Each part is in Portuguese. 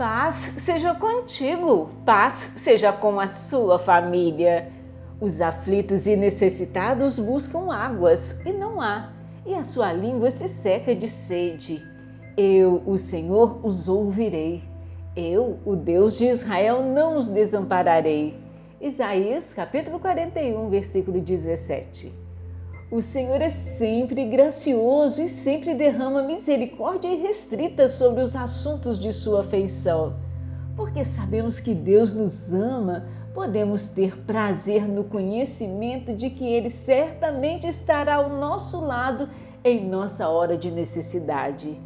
Paz seja contigo, paz seja com a sua família. Os aflitos e necessitados buscam águas e não há, e a sua língua se seca de sede. Eu, o Senhor, os ouvirei. Eu, o Deus de Israel, não os desampararei. Isaías capítulo 41, versículo 17. O Senhor é sempre gracioso e sempre derrama misericórdia irrestrita sobre os assuntos de sua afeição. Porque sabemos que Deus nos ama, podemos ter prazer no conhecimento de que Ele certamente estará ao nosso lado em nossa hora de necessidade.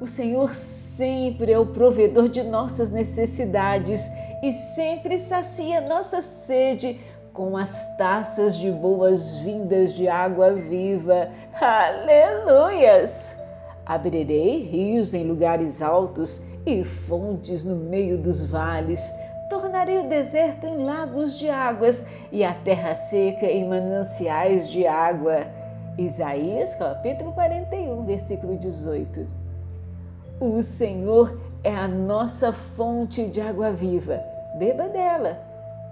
O Senhor sempre é o provedor de nossas necessidades e sempre sacia nossa sede com as taças de boas-vindas de água viva. Aleluias! Abrirei rios em lugares altos e fontes no meio dos vales. Tornarei o deserto em lagos de águas e a terra seca em mananciais de água. Isaías capítulo 41, versículo 18. O Senhor é a nossa fonte de água viva. Beba dela